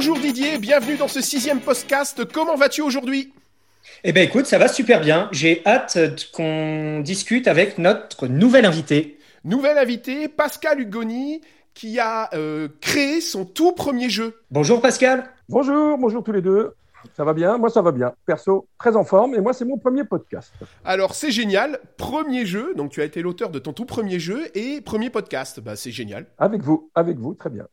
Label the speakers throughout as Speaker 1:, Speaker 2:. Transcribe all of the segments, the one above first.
Speaker 1: Bonjour Didier, bienvenue dans ce sixième podcast. Comment vas-tu aujourd'hui?
Speaker 2: Eh bien écoute, ça va super bien. J'ai hâte qu'on discute avec notre nouvel invité.
Speaker 1: Nouvel invité, Pascal Hugoni, qui a euh, créé son tout premier jeu.
Speaker 2: Bonjour Pascal.
Speaker 3: Bonjour, bonjour tous les deux. Ça va bien? Moi, ça va bien. Perso, très en forme. Et moi, c'est mon premier podcast.
Speaker 1: Alors, c'est génial. Premier jeu. Donc, tu as été l'auteur de ton tout premier jeu et premier podcast. Bah, c'est génial.
Speaker 3: Avec vous, avec vous, très bien.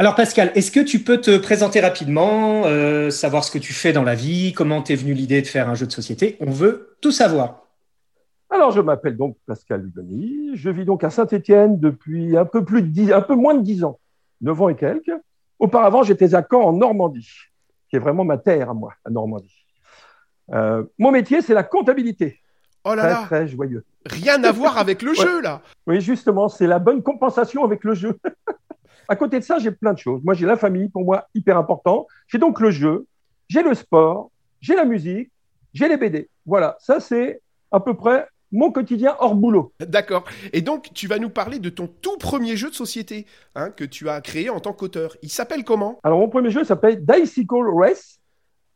Speaker 2: Alors, Pascal, est-ce que tu peux te présenter rapidement, euh, savoir ce que tu fais dans la vie, comment t'es venu l'idée de faire un jeu de société? On veut tout savoir.
Speaker 3: Alors, je m'appelle donc Pascal Hugoni. Je vis donc à Saint-Étienne depuis un peu, plus de 10, un peu moins de 10 ans, 9 ans et quelques. Auparavant, j'étais à Caen, en Normandie qui est vraiment ma terre à moi, à Normandie. Euh, mon métier, c'est la comptabilité.
Speaker 1: Oh là là
Speaker 3: Très joyeux.
Speaker 1: Rien à voir avec le jeu, là
Speaker 3: Oui, justement, c'est la bonne compensation avec le jeu. à côté de ça, j'ai plein de choses. Moi, j'ai la famille, pour moi, hyper important. J'ai donc le jeu, j'ai le sport, j'ai la musique, j'ai les BD. Voilà, ça, c'est à peu près mon quotidien hors boulot.
Speaker 1: D'accord. Et donc, tu vas nous parler de ton tout premier jeu de société hein, que tu as créé en tant qu'auteur. Il s'appelle comment?
Speaker 3: Alors, mon premier jeu s'appelle Dicycle Race.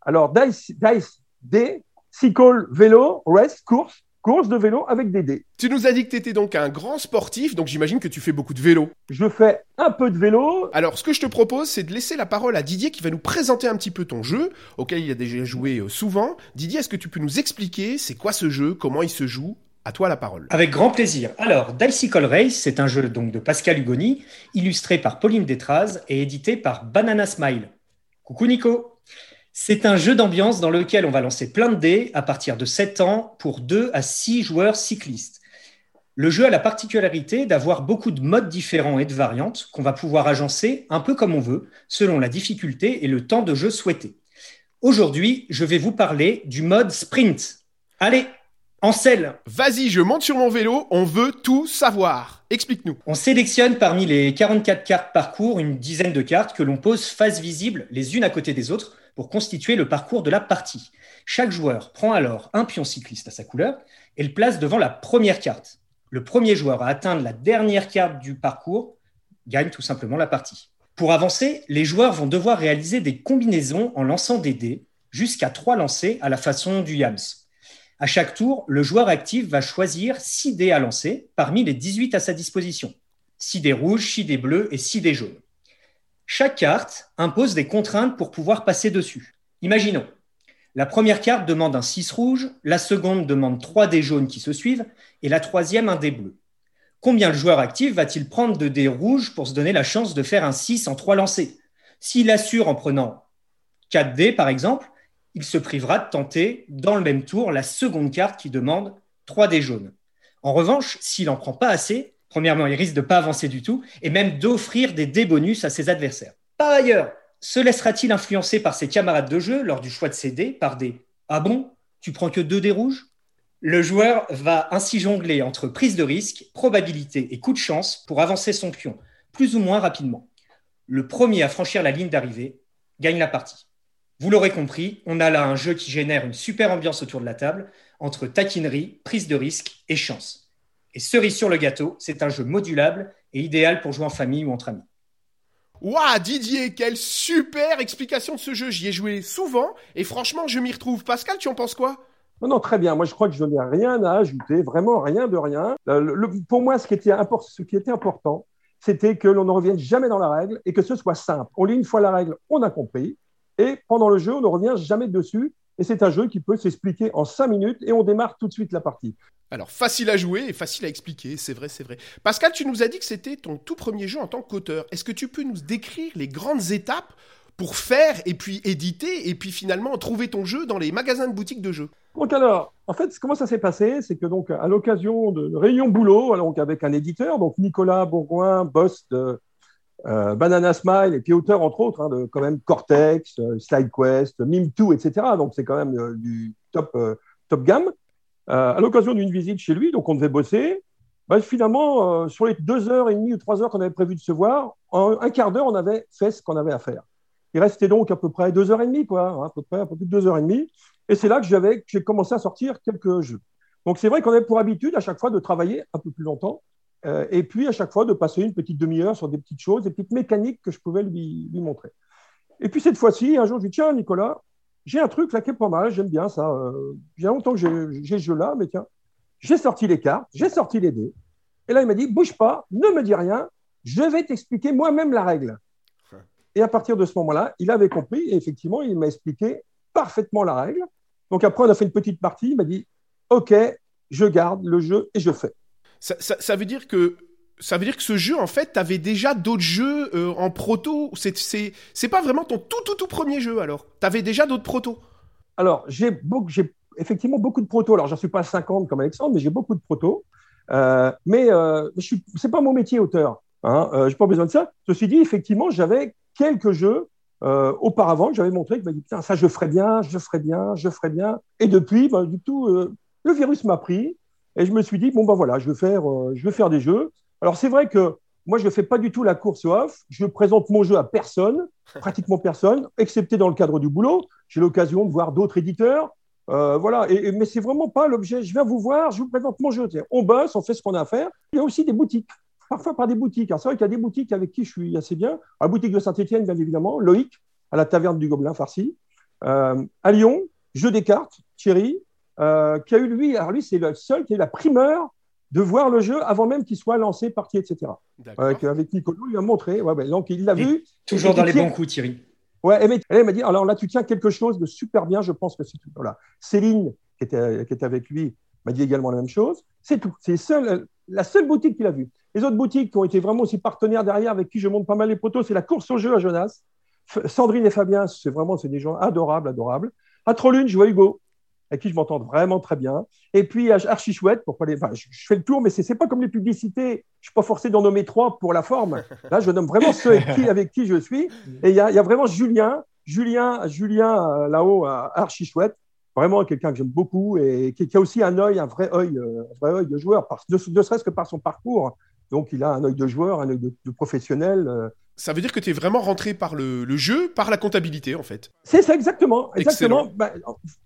Speaker 3: Alors, Dice, Dice, D, Cycle, vélo, race, course course de vélo avec des dés.
Speaker 1: Tu nous as dit que tu étais donc un grand sportif, donc j'imagine que tu fais beaucoup de vélo.
Speaker 3: Je fais un peu de vélo.
Speaker 1: Alors, ce que je te propose, c'est de laisser la parole à Didier qui va nous présenter un petit peu ton jeu, auquel il a déjà joué euh, souvent. Didier, est-ce que tu peux nous expliquer c'est quoi ce jeu, comment il se joue? À toi la parole.
Speaker 2: Avec grand plaisir. Alors, Dicycle Race, c'est un jeu donc de Pascal Hugoni, illustré par Pauline Détraz et édité par Banana Smile. Coucou Nico. C'est un jeu d'ambiance dans lequel on va lancer plein de dés à partir de 7 ans pour 2 à 6 joueurs cyclistes. Le jeu a la particularité d'avoir beaucoup de modes différents et de variantes qu'on va pouvoir agencer un peu comme on veut, selon la difficulté et le temps de jeu souhaité. Aujourd'hui, je vais vous parler du mode sprint. Allez, en selle.
Speaker 1: Vas-y, je monte sur mon vélo, on veut tout savoir. Explique-nous.
Speaker 2: On sélectionne parmi les 44 cartes parcours une dizaine de cartes que l'on pose face visible les unes à côté des autres pour constituer le parcours de la partie. Chaque joueur prend alors un pion cycliste à sa couleur et le place devant la première carte. Le premier joueur à atteindre la dernière carte du parcours gagne tout simplement la partie. Pour avancer, les joueurs vont devoir réaliser des combinaisons en lançant des dés, jusqu'à trois lancés à la façon du Yams. À chaque tour, le joueur actif va choisir 6 dés à lancer parmi les 18 à sa disposition. 6 dés rouges, 6 dés bleus et 6 dés jaunes. Chaque carte impose des contraintes pour pouvoir passer dessus. Imaginons, la première carte demande un 6 rouge, la seconde demande 3 dés jaunes qui se suivent, et la troisième un dé bleu. Combien le joueur actif va-t-il prendre de dés rouges pour se donner la chance de faire un 6 en 3 lancés S'il assure en prenant 4 dés, par exemple, il se privera de tenter dans le même tour la seconde carte qui demande 3 dés jaunes. En revanche, s'il n'en prend pas assez, Premièrement, il risque de ne pas avancer du tout et même d'offrir des dés bonus à ses adversaires. Par ailleurs, se laissera-t-il influencer par ses camarades de jeu lors du choix de ses dés par des Ah bon? Tu prends que deux dés rouges? Le joueur va ainsi jongler entre prise de risque, probabilité et coup de chance pour avancer son pion plus ou moins rapidement. Le premier à franchir la ligne d'arrivée gagne la partie. Vous l'aurez compris, on a là un jeu qui génère une super ambiance autour de la table entre taquinerie, prise de risque et chance. Et cerise sur le gâteau, c'est un jeu modulable et idéal pour jouer en famille ou entre amis.
Speaker 1: Waouh, Didier, quelle super explication de ce jeu. J'y ai joué souvent et franchement, je m'y retrouve. Pascal, tu en penses quoi?
Speaker 3: Non, non, très bien. Moi, je crois que je n'ai rien à ajouter, vraiment rien de rien. Euh, pour moi, ce qui était, ce qui était important, c'était que l'on ne revienne jamais dans la règle et que ce soit simple. On lit une fois la règle, on a compris. Et pendant le jeu, on ne revient jamais dessus. Et c'est un jeu qui peut s'expliquer en cinq minutes et on démarre tout de suite la partie.
Speaker 1: Alors, facile à jouer et facile à expliquer, c'est vrai, c'est vrai. Pascal, tu nous as dit que c'était ton tout premier jeu en tant qu'auteur. Est-ce que tu peux nous décrire les grandes étapes pour faire et puis éditer et puis finalement trouver ton jeu dans les magasins de boutiques de jeux?
Speaker 3: Donc alors, en fait, comment ça s'est passé? C'est que donc à l'occasion de réunion boulot, avec un éditeur, donc Nicolas Bourgoin, boss de euh, Banana Smile et puis auteur entre autres hein, de quand même Cortex, euh, SlideQuest, Mime2, etc. Donc c'est quand même euh, du top top gamme. Euh, à l'occasion d'une visite chez lui, donc on devait bosser. Bah, finalement, euh, sur les deux heures et demie ou trois heures qu'on avait prévu de se voir, en un quart d'heure, on avait fait ce qu'on avait à faire. Il restait donc à peu près deux heures et demie, quoi, hein, à peu près un peu plus de deux heures et demie. Et c'est là que j'ai commencé à sortir quelques jeux. Donc c'est vrai qu'on avait pour habitude à chaque fois de travailler un peu plus longtemps, euh, et puis à chaque fois de passer une petite demi-heure sur des petites choses, des petites mécaniques que je pouvais lui, montrer. Et puis cette fois-ci, un jour, je lui dis Tiens, Nicolas, j'ai un truc là qui est pas mal, j'aime bien ça. Euh, j'ai longtemps que j'ai ce jeu-là, mais tiens, j'ai sorti les cartes, j'ai sorti les dés. Et là, il m'a dit Bouge pas, ne me dis rien, je vais t'expliquer moi-même la règle. Et à partir de ce moment-là, il avait compris et effectivement, il m'a expliqué parfaitement la règle. Donc après, on a fait une petite partie. Il m'a dit OK, je garde le jeu et je fais.
Speaker 1: Ça, veut dire que ça veut dire que ce jeu, en fait, tu avais déjà d'autres jeux euh, en proto. C'est pas vraiment ton tout, tout, tout premier jeu, alors. Tu avais déjà d'autres protos.
Speaker 3: Alors, j'ai effectivement beaucoup de protos. Alors, j'en suis pas 50 comme Alexandre, mais j'ai beaucoup de protos. Euh, mais euh, ce n'est pas mon métier, auteur. Hein, euh, je n'ai pas besoin de ça. Ceci dit, effectivement, j'avais quelques jeux euh, auparavant que j'avais montré, que dit, putain, ça je ferais bien, je ferais bien, je ferais bien. Et depuis, bah, du tout, le virus m'a pris et je me suis dit, bon, ben voilà, je vais faire, je vais faire des jeux. Alors, c'est vrai que moi, je ne fais pas du tout la course off. Je présente mon jeu à personne, pratiquement personne, excepté dans le cadre du boulot. J'ai l'occasion de voir d'autres éditeurs. voilà, et, mais c'est vraiment pas l'objet. Je viens vous voir, je vous présente mon jeu. On bosse, on fait ce qu'on a à faire. Il y a aussi des boutiques parfois par des boutiques. c'est vrai qu'il y a des boutiques avec qui je suis assez bien. La boutique de Saint-Etienne, bien évidemment, Loïc, à la taverne du Gobelin farci. Euh, à Lyon, Jeu des cartes, Thierry, euh, qui a eu lui, alors lui, c'est le seul qui a eu la primeur de voir le jeu avant même qu'il soit lancé, parti, etc. Avec, avec Nicolas, il a montré. Ouais, donc il l'a vu.
Speaker 2: Toujours dans les bons coups, Thierry.
Speaker 3: Ouais, elle m'a dit alors là, tu tiens quelque chose de super bien, je pense que c'est tout. Voilà. Céline, qui était, qui était avec lui, m'a dit également la même chose. C'est tout. C'est seul, la seule boutique qu'il a vue. Les autres boutiques qui ont été vraiment aussi partenaires derrière, avec qui je monte pas mal les poteaux, c'est la course au jeu à Jonas. Sandrine et Fabien, c'est vraiment c'est des gens adorables, adorables. À Trollune, je vois Hugo, avec qui je m'entends vraiment très bien. Et puis archi chouette, pour les, enfin, je, fais le tour, mais c'est n'est pas comme les publicités. Je suis pas forcé d'en nommer trois pour la forme. Là, je nomme vraiment ceux avec qui, avec qui je suis. Et il y, y a, vraiment Julien, Julien, Julien euh, là-haut, archi chouette. Vraiment quelqu'un que j'aime beaucoup et qui, a aussi un œil, un vrai œil, euh, un vrai œil de joueur, ne serait-ce que par son parcours donc il a un œil de joueur, un œil de, professionnel.
Speaker 1: Ça veut dire que tu es vraiment rentré par le, jeu, par la comptabilité en fait.
Speaker 3: C'est ça exactement. exactement. Bah,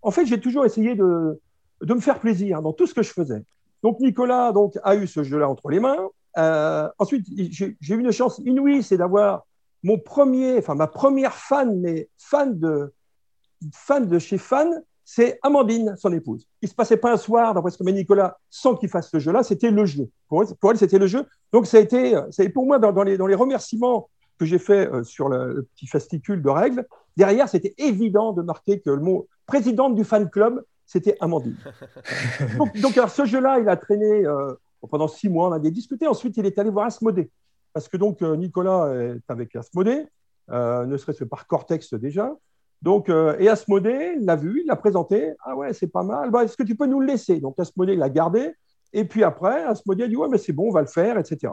Speaker 3: en fait, j'ai toujours essayé de, de me faire plaisir dans tout ce que je faisais. Donc Nicolas donc, a eu ce jeu-là entre les mains. Euh, ensuite, j'ai eu une chance inouïe, c'est d'avoir mon premier, enfin ma première fan, mais fan de, fan de chez Fan, c'est Amandine, son épouse. Il ne se passait pas un soir, d'après ce que met Nicolas, sans qu'il fasse ce jeu-là, c'était le jeu. Pour elle, c'était le jeu. Donc, ça a été, pour moi, dans, les, remerciements que j'ai fait euh, sur le, petit fasticule de règles, derrière, c'était évident de marquer que le mot présidente du fan club, c'était Amandine. donc, alors, ce jeu-là, il a traîné euh, pendant six mois, on a discuté. Ensuite, il est allé voir Asmodée. Parce que donc, euh, Nicolas est avec Asmodée, ne serait-ce que par Cortex déjà. Donc, euh, et Asmodée l'a vu, il l'a présenté. Ah ouais, c'est pas mal. Bah, est-ce que tu peux nous le laisser? Donc, Asmodée l'a gardé. Et puis après, Asmodée a dit Ouais, mais c'est bon, on va le faire, etc.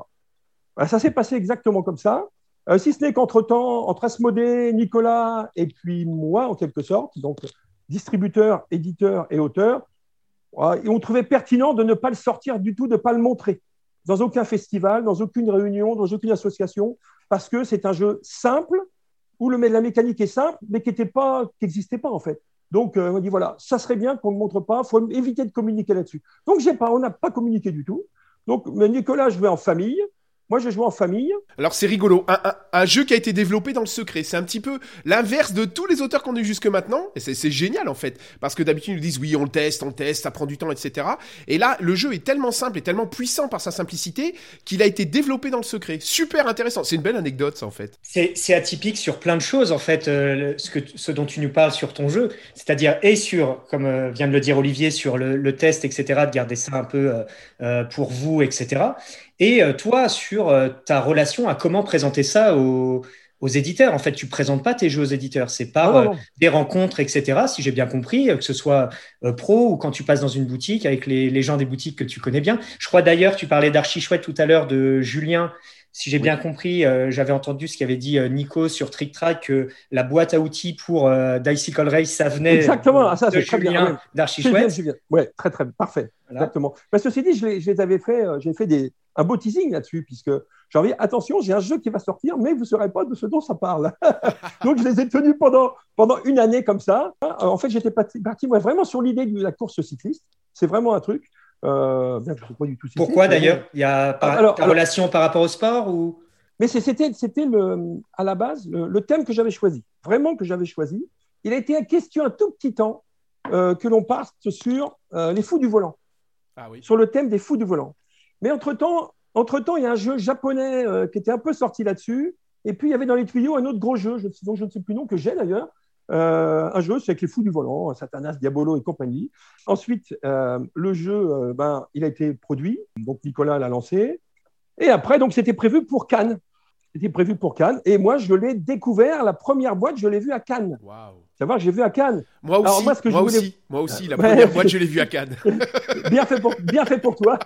Speaker 3: Ça s'est passé exactement comme ça. Euh, si ce n'est qu'entre-temps, entre Asmodée, Nicolas et puis moi, en quelque sorte, donc distributeur, éditeur et auteur, et on trouvait pertinent de ne pas le sortir du tout, de ne pas le montrer dans aucun festival, dans aucune réunion, dans aucune association, parce que c'est un jeu simple, où le, la mécanique est simple, mais qui n'existait pas, pas en fait. Donc, euh, on dit voilà, ça serait bien qu'on ne montre pas, il faut éviter de communiquer là-dessus. Donc, pas, on n'a pas communiqué du tout. Donc, mais Nicolas jouait en famille, moi, j'ai joué en famille.
Speaker 1: Alors, c'est rigolo. Un, jeu qui a été développé dans le secret. C'est un petit peu l'inverse de tous les auteurs qu'on a eu jusque maintenant. Et c'est génial, en fait. Parce que d'habitude, ils nous disent oui, on le teste, on le teste, ça prend du temps, etc. Et là, le jeu est tellement simple et tellement puissant par sa simplicité qu'il a été développé dans le secret. Super intéressant. C'est une belle anecdote, ça, en fait.
Speaker 2: C'est atypique sur plein de choses, en fait, euh, ce, que, ce dont tu nous parles sur ton jeu. C'est-à-dire, et sur, comme euh, vient de le dire Olivier, sur le, test, etc., de garder ça un peu euh, pour vous, etc. Et euh, toi, sur euh, ta relation à comment présenter ça aux, éditeurs. En fait, tu présentes pas tes jeux aux éditeurs, c'est par euh, des rencontres, etc. Si j'ai bien compris, que ce soit pro ou quand tu passes dans une boutique avec les, gens des boutiques que tu connais bien. Je crois d'ailleurs, tu parlais d'Archi Chouette tout à l'heure de Julien. Si j'ai bien compris, j'avais entendu ce qu'avait dit Nico sur Trick Track que la boîte à outils pour Dicycle Race, ça venait
Speaker 3: Exactement, ah, ça,
Speaker 2: de Julien d'Archi Chouette.
Speaker 3: Oui, très très parfait. Exactement. Mais ceci dit, je les, avais fait, j'ai fait des, un beau teasing là-dessus, puisque j'ai envie, attention, j'ai un jeu qui va sortir, mais vous ne saurez pas de ce dont ça parle. Donc, je les ai tenus pendant, pendant une année comme ça. En fait, j'étais parti, vraiment sur l'idée de la course cycliste. C'est vraiment un truc.
Speaker 2: Euh, pas du tout Pourquoi d'ailleurs Il y a ta relation par rapport au sport ou?
Speaker 3: Mais c'était, c'était le, à la base le, thème que j'avais choisi, vraiment que j'avais choisi. Il a été question un tout petit temps euh, que l'on parte sur euh, les fous du volant,
Speaker 1: ah oui.
Speaker 3: sur le thème des fous du volant. Mais entre-temps, entre-temps, il y a un jeu japonais euh, qui était un peu sorti là-dessus. Et puis, il y avait dans les tuyaux un autre gros jeu, je, dont je ne sais plus le nom, que j'ai d'ailleurs. Un jeu, c'est avec les fous du volant, Satanas, Diabolo et compagnie. Ensuite, le jeu, ben, il a été produit, donc Nicolas l'a lancé. Et après, donc, c'était prévu pour Cannes. C'était prévu pour Cannes. Et moi, je l'ai découvert, la première boîte, je l'ai vue à Cannes.
Speaker 1: Waouh.
Speaker 3: Savoir, j'ai vu à Cannes.
Speaker 1: Moi aussi, moi, moi, aussi moi aussi, la première boîte, je l'ai vue à Cannes.
Speaker 3: bien, fait pour, bien fait pour toi.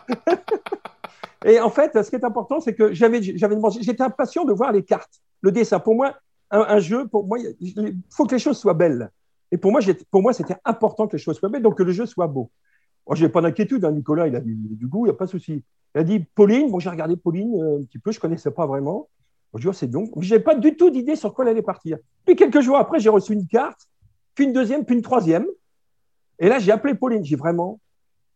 Speaker 3: Et en fait, ce qui est important, c'est que j'avais, j'avais j'étais impatient de voir les cartes, le dessin. Pour moi, un, jeu, pour moi, il faut que les choses soient belles. Et pour moi, pour moi, c'était important que les choses soient belles, donc que le jeu soit beau. Moi, je n'ai pas d'inquiétude. Hein. Nicolas, il a du, goût, il n'y a pas de souci. Il a dit Pauline. Bon, j'ai regardé Pauline euh, un petit peu, je ne connaissais pas vraiment. Je dis, oh, c'est donc. Je n'avais pas du tout d'idée sur quoi elle allait partir. Puis quelques jours après, j'ai reçu une carte, puis une deuxième, puis une troisième. Et là, j'ai appelé Pauline. J'ai vraiment,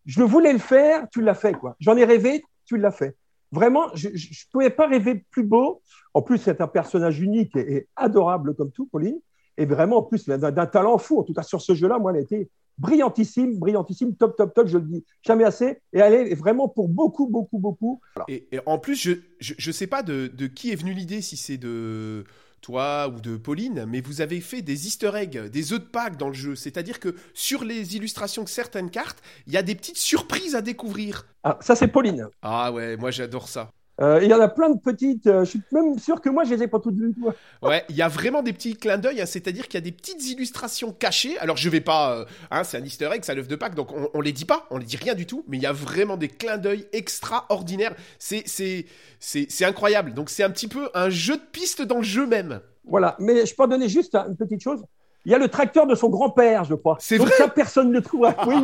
Speaker 3: je voulais le faire, tu l'as fait. quoi. J'en ai rêvé, tu l'as fait. Vraiment, je ne pouvais pas rêver plus beau. En plus, c'est un personnage unique et, adorable comme tout, Pauline. Et vraiment, en plus, d'un talent fou. En tout cas, sur ce jeu-là, moi, elle a été brillantissime, brillantissime, top, top, top, je le dis jamais assez. Et elle est vraiment pour beaucoup, beaucoup, beaucoup.
Speaker 1: Et, en plus, je ne sais pas de, qui est venue l'idée, si c'est de toi ou de Pauline, mais vous avez fait des easter eggs, des œufs de Pâques dans le jeu. C'est-à-dire que sur les illustrations de certaines cartes, il y a des petites surprises à découvrir.
Speaker 3: Ah, ça c'est Pauline.
Speaker 1: Ah ouais, moi j'adore ça.
Speaker 3: Euh, il y en a plein de petites. Euh, je suis même sûr que moi, je les ai pas toutes vues.
Speaker 1: Ouais, il y a vraiment des petits clins d'œil, hein, c'est-à-dire qu'il y a des petites illustrations cachées. Alors, je vais pas. Euh, hein, c'est un easter egg, ça l'œuf de Pâques, donc on, on, les dit pas, on les dit rien du tout, mais il y a vraiment des clins d'œil extraordinaires. C'est, c'est, c'est, c'est incroyable. Donc, c'est un petit peu un jeu de piste dans le jeu même.
Speaker 3: Voilà, mais je peux en donner juste une petite chose. Il y a le tracteur de son grand-père, je crois.
Speaker 1: C'est vrai.
Speaker 3: Ça, personne ne le trouve. Oui.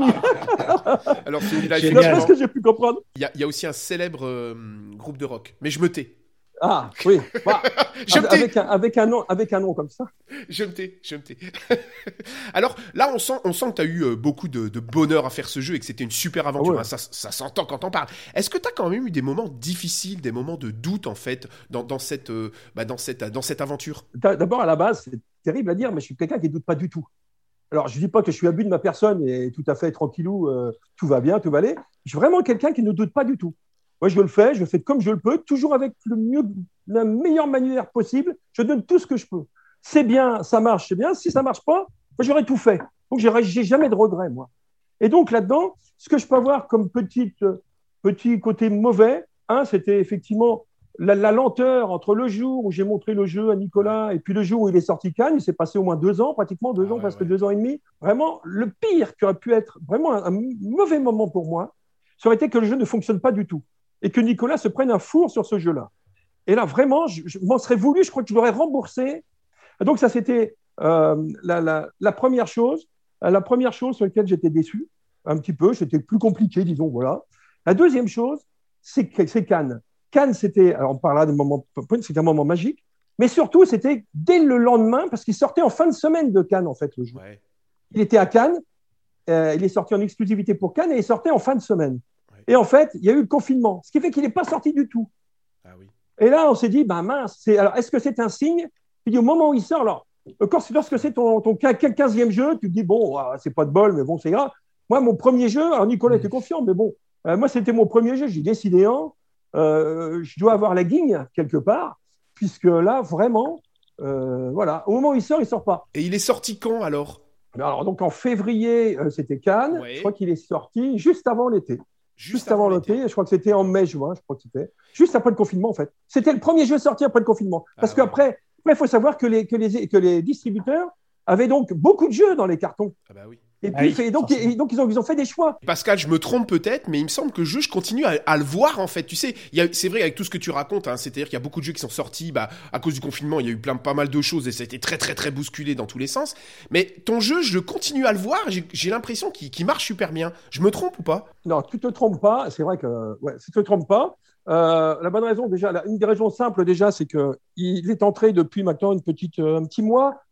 Speaker 1: Alors, c'est
Speaker 3: ce que j'ai pu comprendre.
Speaker 1: Il y, a, il y a aussi un célèbre euh, groupe de rock, mais je me tais.
Speaker 3: Ah, oui. Bah, avec, un, avec, un nom, avec un nom comme ça.
Speaker 1: Je me tais, je me tais. Alors là, on sent, on sent que tu as eu euh, beaucoup de, bonheur à faire ce jeu et que c'était une super aventure. Ah hein, ça, ça s'entend quand on parle. Est-ce que tu as quand même eu des moments difficiles, des moments de doute en fait dans, dans cette, euh, bah, dans, cette, dans cette aventure?
Speaker 3: D'abord, à la base, c'est terrible à dire, mais je suis quelqu'un qui ne doute pas du tout. Alors, je ne dis pas que je suis abus de ma personne et tout à fait tranquillou, euh, tout va bien, tout va aller. Je suis vraiment quelqu'un qui ne doute pas du tout. Moi, je le fais, je le fais comme je le peux, toujours avec le mieux, la meilleure manière possible. Je donne tout ce que je peux. C'est bien, ça marche, c'est bien. Si ça marche pas, j'aurais tout fait. Donc, j'ai jamais de regrets, moi. Et donc, là-dedans, ce que je peux avoir comme petite, petit côté mauvais, hein, c'était effectivement la, lenteur entre le jour où j'ai montré le jeu à Nicolas et puis le jour où il est sorti Cannes, il s'est passé au moins deux ans, pratiquement deux ah ans, presque deux ans et demi. Vraiment, le pire qui aurait pu être vraiment un, mauvais moment pour moi, ça aurait été que le jeu ne fonctionne pas du tout et que Nicolas se prenne un four sur ce jeu-là. Et là, vraiment, je, m'en serais voulu, je crois que je l'aurais remboursé. donc, ça, c'était euh, la, première chose. La première chose sur laquelle j'étais déçu, un petit peu, c'était plus compliqué, disons, voilà. La deuxième chose, c'est Cannes. Cannes, c'était, alors on parlera des moments, c'était un moment magique, mais surtout, c'était dès le lendemain, parce qu'il sortait en fin de semaine de Cannes, en fait, le jeu. Il était à Cannes, euh, il est sorti en exclusivité pour Cannes et il sortait en fin de semaine. Et en fait, il y a eu le confinement, ce qui fait qu'il n'est pas sorti du tout.
Speaker 1: Ah
Speaker 3: et là, on s'est dit, ben mince, alors est-ce que c'est un signe? Il dit au moment où il sort, alors, lorsque c'est ton, ton 15e jeu, tu te dis, bon, ah, c'est pas de bol, mais bon, c'est grave. Moi, mon premier jeu, alors Nicolas était confiant, mais bon, euh, moi, c'était mon premier jeu, j'ai décidé un. Euh, je dois avoir la guigne quelque part, puisque là, vraiment, euh, voilà, au moment où il sort, il sort pas.
Speaker 1: Et il est sorti quand alors?
Speaker 3: Alors, donc en février, euh, c'était Cannes. Je crois qu'il est sorti juste avant l'été. Juste, avant l'été, je crois que c'était en mai, juin, je crois que c'était. Juste après le confinement, en fait. C'était le premier jeu sorti après le confinement. Ah Parce qu'après, il faut savoir que les, que, les, que les distributeurs avaient donc beaucoup de jeux dans les cartons.
Speaker 1: Ah bah oui.
Speaker 3: Et ah puis, donc, donc ils, ont, ils ont fait des choix.
Speaker 1: Pascal, je me trompe peut-être, mais il me semble que le jeu, je continue à, le voir en fait. Tu sais, c'est vrai avec tout ce que tu racontes, hein, c'est-à-dire qu'il y a beaucoup de jeux qui sont sortis bah, à cause du confinement, il y a eu plein, pas mal de choses et ça a été très très très bousculé dans tous les sens. Mais ton jeu, je continue à le voir, j'ai l'impression qu'il marche super bien. Je me trompe ou pas?
Speaker 3: Non, tu te trompes pas, c'est vrai que ouais, tu te trompes pas. Euh, la bonne raison, déjà, une des raisons simples, déjà, c'est qu'il est entré depuis maintenant une petite, euh, un petit mois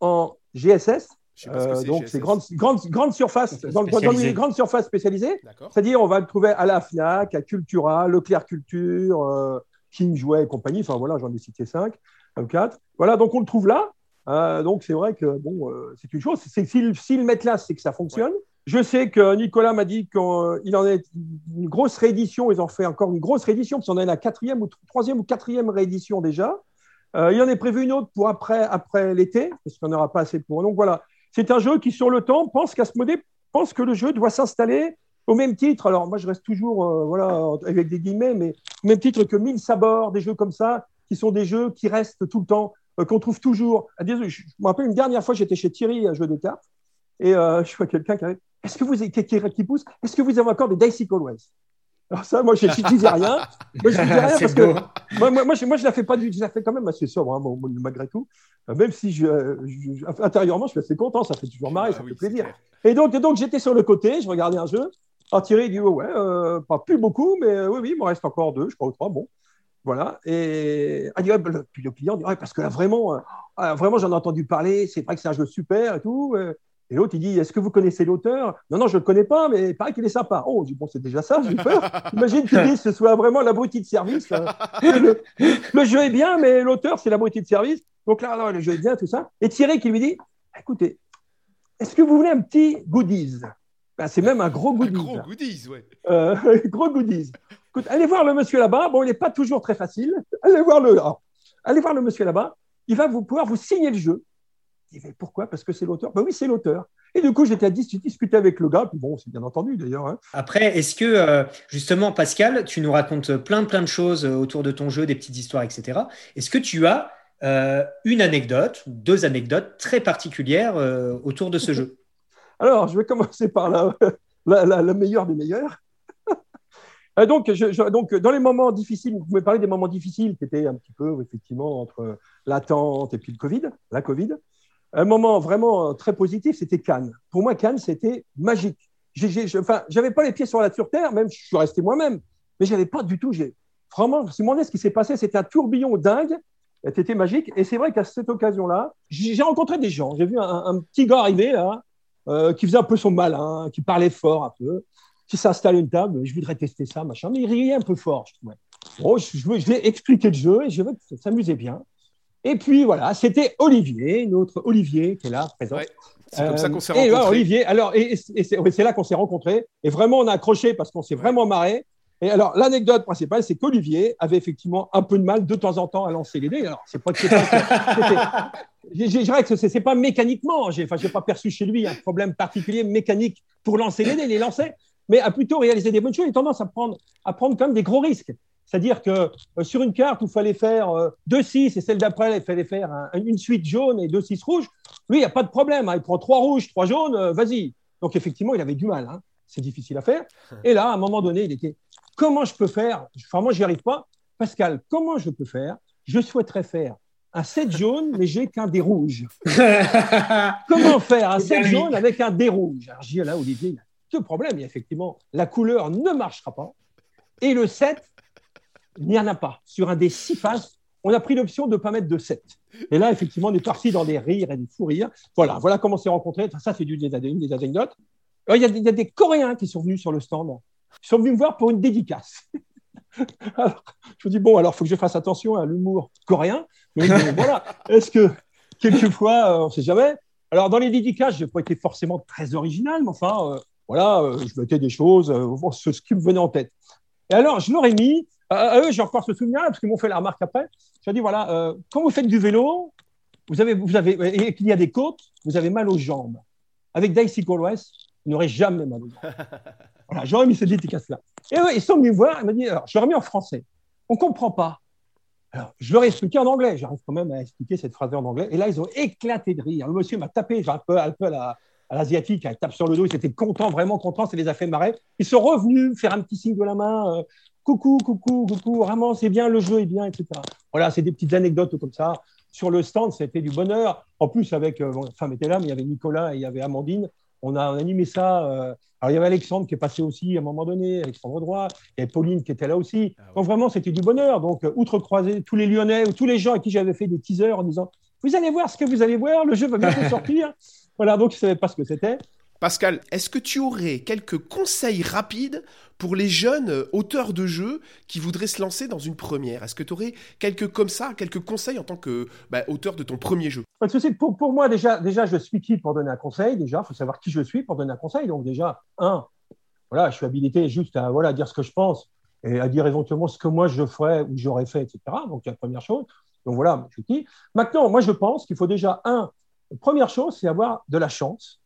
Speaker 3: en GSS, euh, donc, c'est grande, grande, grande surface, dans, dans, les grandes surfaces spécialisées. C'est-à-dire, on va le trouver à la FNAC, à Cultura, Leclerc Culture, euh, King jouait et compagnie. Enfin voilà, j'en ai cité cinq, quatre. Voilà, donc on le trouve là. donc c'est vrai que bon, c'est une chose. S'ils le mettent là, c'est que ça fonctionne. Je sais que Nicolas m'a dit qu'il en est une grosse réédition. Ils ont fait encore une grosse réédition, parce qu'on est la quatrième ou troisième ou quatrième réédition déjà. Euh, il y en est prévu une autre pour après, après l'été, parce qu'on n'aura pas assez pour. Donc voilà, c'est un jeu qui, sur le temps, pense qu'Asmodée pense que le jeu doit s'installer au même titre. Alors moi, je reste toujours, euh, voilà, avec des guillemets, mais au même titre que Mille Sabords, des jeux comme ça, qui sont des jeux qui restent tout le temps, euh, qu'on trouve toujours. Ah, je, me rappelle une dernière fois, j'étais chez Thierry, un jeu de cartes, et je vois quelqu'un qui. Est-ce que vous qui, qui, pousse? Est-ce que vous avez encore des Dice Always alors ça, moi, je ne disais rien. Moi, je disais rien parce que moi, moi, moi, je, moi, je la fais pas du, je la fais quand même assez sobre, hein, malgré tout. Euh, même si je, intérieurement, je suis assez content, ça fait toujours marrer, ah ça fait plaisir. Et donc, donc j'étais sur le côté, je regardais un jeu. Alors Thierry dit ouais, euh, pas plus beaucoup, mais euh, oui, oui, il me reste encore deux, je crois, ou trois. Bon, voilà. Et ah, dit, puis le client dit ouais, parce que là, vraiment, vraiment, j'en ai entendu parler. C'est vrai que c'est un jeu super et tout. Et l'autre, il dit Est-ce que vous connaissez l'auteur? Non, non, je ne le connais pas, mais il paraît qu'il est sympa. Oh, Bon, c'est déjà ça, j'ai peur. Imagine qu'il dise que ce soit vraiment l'abruti de service. Le, jeu est bien, mais l'auteur, c'est l'abruti de service. Donc là, non, le jeu est bien, tout ça. Et Thierry qui lui dit Écoutez, est-ce que vous voulez un petit goodies? Ben, C'est même un gros goodies. Un
Speaker 1: gros goodies, oui.
Speaker 3: Euh, gros goodies. Écoute, allez voir le monsieur là-bas. Bon, il n'est pas toujours très facile. Allez voir le, allez voir le monsieur là-bas. Il va vous pouvoir vous signer le jeu pourquoi? Parce que c'est l'auteur. Ben oui, c'est l'auteur. Et du coup, j'étais à discuter avec le gars. Puis bon, c'est bien entendu d'ailleurs. Hein.
Speaker 2: Après, est-ce que euh, justement, Pascal, tu nous racontes plein de plein de choses euh, autour de ton jeu, des petites histoires, etc. Est-ce que tu as euh, une anecdote, deux anecdotes très particulières autour de ce jeu?
Speaker 3: Alors, je vais commencer par la, la, meilleure des meilleures. donc, je, donc, dans les moments difficiles, vous pouvez parler des moments difficiles qui étaient un petit peu, effectivement, entre l'attente et puis le Covid, la Covid un moment vraiment très positif, c'était Cannes. Pour moi, Cannes, c'était magique. J'avais pas les pieds sur la terre, même je suis resté moi-même, mais j'avais pas du tout. Vraiment, si mon ce qui s'est passé, c'était un tourbillon dingue. C'était magique. Et c'est vrai qu'à cette occasion-là, j'ai rencontré des gens. J'ai vu un, petit gars arriver là, euh, qui faisait un peu son malin, qui parlait fort un peu, qui s'installe une table. Je voudrais tester ça, machin. Mais il riait un peu fort, je trouvais. Bon, je, je, je, vais expliquer le jeu et je veux que ça s'amusait bien. Et puis voilà, c'était Olivier, notre Olivier qui est là, présent.
Speaker 1: c'est comme ça qu'on s'est rencontrés.
Speaker 3: Et Olivier, alors, et, c'est là qu'on s'est rencontrés. Et vraiment, on a accroché parce qu'on s'est vraiment marré. Et alors, l'anecdote principale, c'est qu'Olivier avait effectivement un peu de mal de temps en temps à lancer les dés. Alors, c'est pas que je dirais que c'est pas mécaniquement. J'ai enfin, pas perçu chez lui un problème particulier mécanique pour lancer les dés. Il les lançait, mais à plutôt réaliser des bonnes choses. Il a tendance à prendre, à prendre quand même des gros risques. C'est-à-dire que euh, sur une carte où il fallait faire 2-6 euh, et celle d'après, il fallait faire une suite jaune et 2-6 rouges, lui, il n'y a pas de problème. Hein. il prend 3 rouges, 3 jaunes, euh, vas-y. Donc effectivement, il avait du mal. Hein. c'est difficile à faire. Et là, à un moment donné, il était comment je peux faire? Enfin, moi, je n'y arrive pas. Pascal, comment je peux faire? Je souhaiterais faire un 7 jaune, mais j'ai qu'un dé rouge. comment faire un 7 jaune avec un dé rouge Alors, dis là, Olivier, il a deux problèmes. effectivement, la couleur ne marchera pas. Et le 7, il n'y en a pas. Sur un des six faces, on a pris l'option de ne pas mettre de 7. Et là, effectivement, on est parti dans des rires et des fous rires. Voilà, voilà comment on s'est rencontrés. Ça, c'est une des anecdotes. Il y, a, il y, a, des Coréens qui sont venus sur le stand. Ils sont venus me voir pour une dédicace. Alors, je me dis, bon, alors, il faut que je fasse attention à l'humour coréen. Mais voilà, est-ce que quelquefois, euh, on ne sait jamais? Alors, dans les dédicaces, je n'ai pas été forcément très original, mais enfin, euh, voilà, euh, je mettais des choses, ce, ce qui me venait en tête. Et alors, je leur ai mis à eux, j'ai encore ce souvenir parce qu'ils m'ont fait la remarque après. J'ai dit voilà, euh, quand vous faites du vélo, vous avez, vous avez, et qu'il y a des côtes, vous avez mal aux jambes. Avec Daisy West, vous n'aurez jamais mal aux jambes. voilà, j'aurais mis cette dédicace-là. Et eux, ils sont venus me voir, ils m'ont dit alors, je leur ai mis en français. On ne comprend pas. Alors, je leur ai expliqué en anglais. J'arrive quand même à expliquer cette phrase en anglais. Et là, ils ont éclaté de rire. Le monsieur m'a tapé, un peu, un peu à la, à l'asiatique, elle tape sur le dos, ils étaient contents, vraiment contents, ça les a fait marrer. Ils sont revenus faire un petit signe de la main, euh, coucou, coucou, coucou, vraiment, c'est bien, le jeu est bien, etc. Voilà, c'est des petites anecdotes comme ça. Sur le stand, c'était du bonheur. En plus, avec, euh, la femme était là, mais il y avait Nicolas et il y avait Amandine. On a, animé ça. Euh, alors, il y avait Alexandre qui est passé aussi à un moment donné, Alexandre Droit, il y avait Pauline qui était là aussi. Ah Donc, vraiment, c'était du bonheur. Donc, outre croiser tous les Lyonnais ou tous les gens à qui j'avais fait des teasers en disant Vous allez voir ce que vous allez voir, le jeu va bientôt sortir. Voilà, donc, ils ne savaient pas ce que c'était.
Speaker 1: Pascal, est-ce que tu aurais quelques conseils rapides pour les jeunes euh, auteurs de jeux qui voudraient se lancer dans une première? Est-ce que tu aurais quelques comme ça, quelques conseils en tant que bah, auteur de ton premier jeu?
Speaker 3: Pour, pour moi, déjà, déjà, je suis qui pour donner un conseil? Déjà, il faut savoir qui je suis pour donner un conseil. Donc déjà, un, voilà, je suis habilité juste à voilà, dire ce que je pense et à dire éventuellement ce que moi je ferais ou j'aurais fait, etc. Donc, la première chose. Donc voilà, je suis qui. Maintenant, moi, je pense qu'il faut déjà, un, première chose, c'est avoir de la chance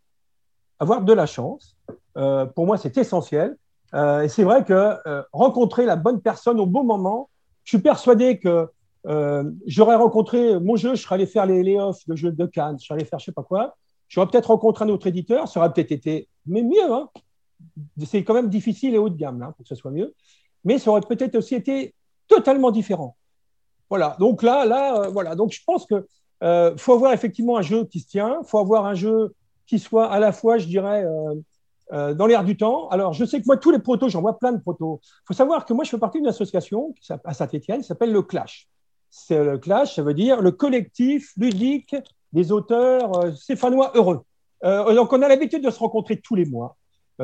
Speaker 3: avoir de la chance. Euh, pour moi, c'est essentiel. Euh, et c'est vrai que euh, rencontrer la bonne personne au bon moment, je suis persuadé que j'aurais rencontré mon jeu, je serais allé faire les layoffs de jeu de Cannes, je serais allé faire je sais pas quoi. J'aurais peut-être rencontré un autre éditeur, ça aurait peut-être été, mais mieux. Hein. C'est quand même difficile et haut de gamme hein, pour que ce soit mieux. Mais ça aurait peut-être aussi été totalement différent. Voilà. Donc là, là, voilà. Donc je pense que faut avoir effectivement un jeu qui se tient. Faut avoir un jeu qui soit à la fois, je dirais, euh, euh, dans l'air du temps. Alors, je sais que moi, tous les protos, j'en vois plein de protos. Il faut savoir que moi, je fais partie d'une association à Saint-Étienne qui s'appelle le Clash. C'est le Clash, ça veut dire le collectif ludique des auteurs euh, stéphanois heureux. donc, on a l'habitude de se rencontrer tous les mois.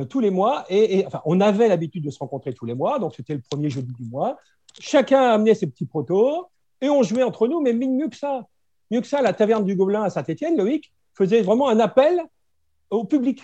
Speaker 3: tous les mois, et, enfin, on avait l'habitude de se rencontrer tous les mois, donc c'était le premier jeudi du mois. Chacun amenait ses petits protos, et on jouait entre nous, mais mieux que ça. Mieux que ça, la taverne du Gobelin à Saint-Étienne, Loïc, faisait vraiment un appel au public.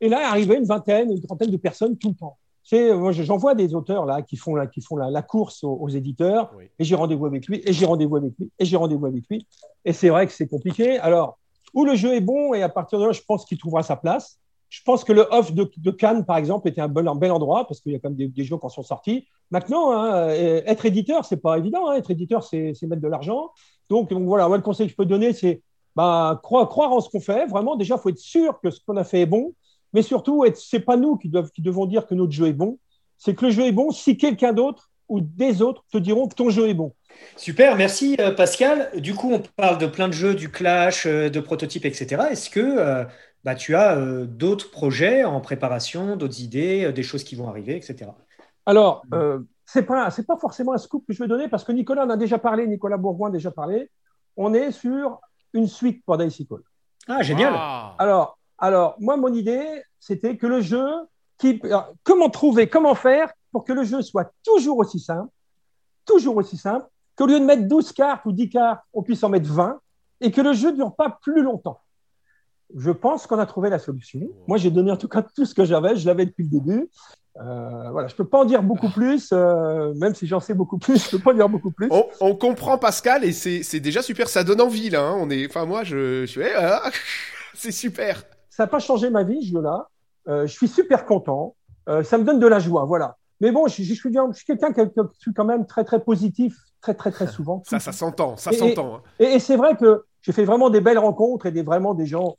Speaker 3: Et là, arrivait une vingtaine, une trentaine de personnes tout le temps. J'en vois des auteurs là qui font la, qui font la, course aux, éditeurs, et j'ai rendez-vous avec lui, et j'ai rendez-vous avec lui, et j'ai rendez-vous avec lui. Et c'est vrai que c'est compliqué. Alors, où le jeu est bon, et à partir de là, je pense qu'il trouvera sa place. Je pense que le off de, Cannes, par exemple, était un bel, un bel endroit parce qu'il y a quand même des, jeux qui en sont sortis. Maintenant, hein, euh, être éditeur, c'est pas évident. Hein. Être éditeur, c'est mettre de l'argent. Donc, donc, voilà, moi, le conseil que je peux donner, c'est bah, croire, croire en ce qu'on fait. Vraiment, déjà, il faut être sûr que ce qu'on a fait est bon. Mais surtout, ce n'est pas nous qui, doivent, qui devons dire que notre jeu est bon. C'est que le jeu est bon si quelqu'un d'autre ou des autres te diront que ton jeu est bon.
Speaker 2: Super, merci euh, Pascal. Du coup, on parle de plein de jeux, du clash, euh, de prototypes, etc. Est-ce que euh, bah, tu as d'autres projets en préparation, d'autres idées, des choses qui vont arriver, etc.
Speaker 3: Alors, ce n'est pas, pas forcément un scoop que je vais donner parce que Nicolas en a déjà parlé, Nicolas Bourgoin a déjà parlé. On est sur une suite pour Dicey Call.
Speaker 2: Ah, génial.
Speaker 3: Alors, alors, moi, mon idée, c'était que le jeu, qui, comment trouver, comment faire pour que le jeu soit toujours aussi simple, toujours aussi simple, qu'au lieu de mettre 12 cartes ou 10 cartes, on puisse en mettre 20 et que le jeu ne dure pas plus longtemps. Je pense qu'on a trouvé la solution. Moi, j'ai donné en tout cas tout ce que j'avais, je l'avais depuis le début. Euh, voilà, je peux pas en dire beaucoup plus, euh, même si j'en sais beaucoup plus, je peux pas en dire beaucoup plus.
Speaker 1: On, comprend Pascal et c'est déjà super, ça donne envie là. Hein. On est, enfin moi, je, suis, ah, c'est super.
Speaker 3: Ça n'a pas changé ma vie, je là. Euh, je suis super content. ça me donne de la joie, voilà. Mais bon, je, je, suis, je suis quelqu'un qui suis quand même très très positif, très très très souvent.
Speaker 1: Ça, ça s'entend, ça s'entend. Hein.
Speaker 3: Et, et c'est vrai que j'ai fait vraiment des belles rencontres et des vraiment des gens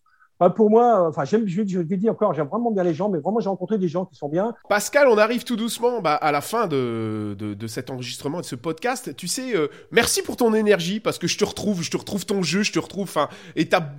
Speaker 3: pour moi, enfin, j'aime, je, je dis encore, j'aime vraiment bien les gens, mais vraiment, j'ai rencontré des gens qui sont bien.
Speaker 1: Pascal, on arrive tout doucement bah, à la fin de, de, cet enregistrement, de ce podcast. Tu sais, euh, merci pour ton énergie, parce que je te retrouve, je te retrouve ton jeu, je te retrouve, enfin, et ta,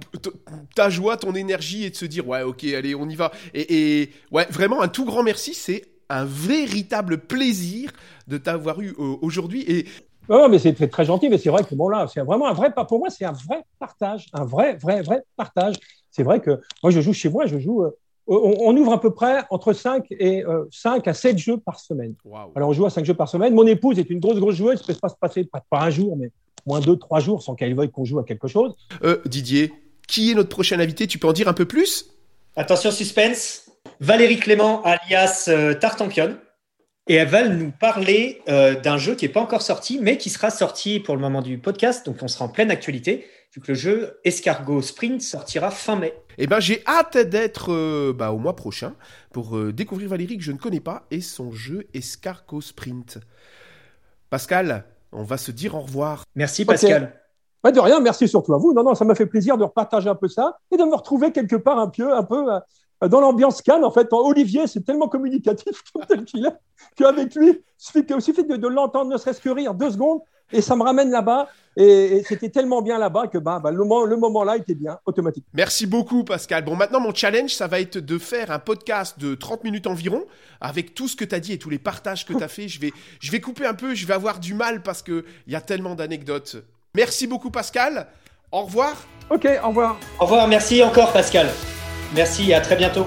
Speaker 1: ta joie, ton énergie, et de se dire, ouais, ok, allez, on y va. Et, et ouais, vraiment, un tout grand merci, c'est un véritable plaisir de t'avoir eu euh, aujourd'hui. Et
Speaker 3: non, mais c'est très, gentil, mais c'est vrai que bon là, c'est vraiment un vrai, pour moi, c'est un vrai partage, un vrai, vrai, vrai partage c'est vrai que moi, je joue chez moi, je joue. Euh, on, ouvre à peu près entre 5 et 5 euh, à 7 jeux par semaine. Alors, on joue à 5 jeux par semaine. Mon épouse est une grosse, grosse joueuse. Ça ne peut pas se passer pas, un jour, mais moins 2, 3 jours sans qu'elle veuille qu'on joue à quelque chose.
Speaker 1: Euh, Didier, qui est notre prochain invité? Tu peux en dire un peu plus?
Speaker 2: Attention, suspense. Valérie Clément, alias Tartampion. Et elle va nous parler d'un jeu qui n'est pas encore sorti, mais qui sera sorti pour le moment du podcast. Donc, on sera en pleine actualité vu que le jeu Escargot Sprint sortira fin mai.
Speaker 1: Eh ben, j'ai hâte d'être euh, bah, au mois prochain pour euh, découvrir Valérie que je ne connais pas et son jeu Escargot Sprint. Pascal, on va se dire au revoir.
Speaker 2: Merci Pascal.
Speaker 3: Pas de rien, merci surtout à vous. Non, non, ça m'a fait plaisir de repartager un peu ça et de me retrouver quelque part un peu, un peu euh, dans l'ambiance Cannes. En fait, Olivier, c'est tellement communicatif tel qu'il est qu'avec lui, il suffit de, de l'entendre ne serait-ce que rire deux secondes et ça me ramène là-bas. Et, c'était tellement bien là-bas que bah, bah, le, le moment-là était bien, automatique.
Speaker 1: Merci beaucoup, Pascal. Bon, maintenant, mon challenge, ça va être de faire un podcast de 30 minutes environ, avec tout ce que tu as dit et tous les partages que tu as fait. Je vais, je vais couper un peu, je vais avoir du mal parce qu'il y a tellement d'anecdotes. Merci beaucoup, Pascal. Au revoir.
Speaker 3: Ok, au revoir.
Speaker 2: Au revoir, merci encore, Pascal. Merci et à très bientôt.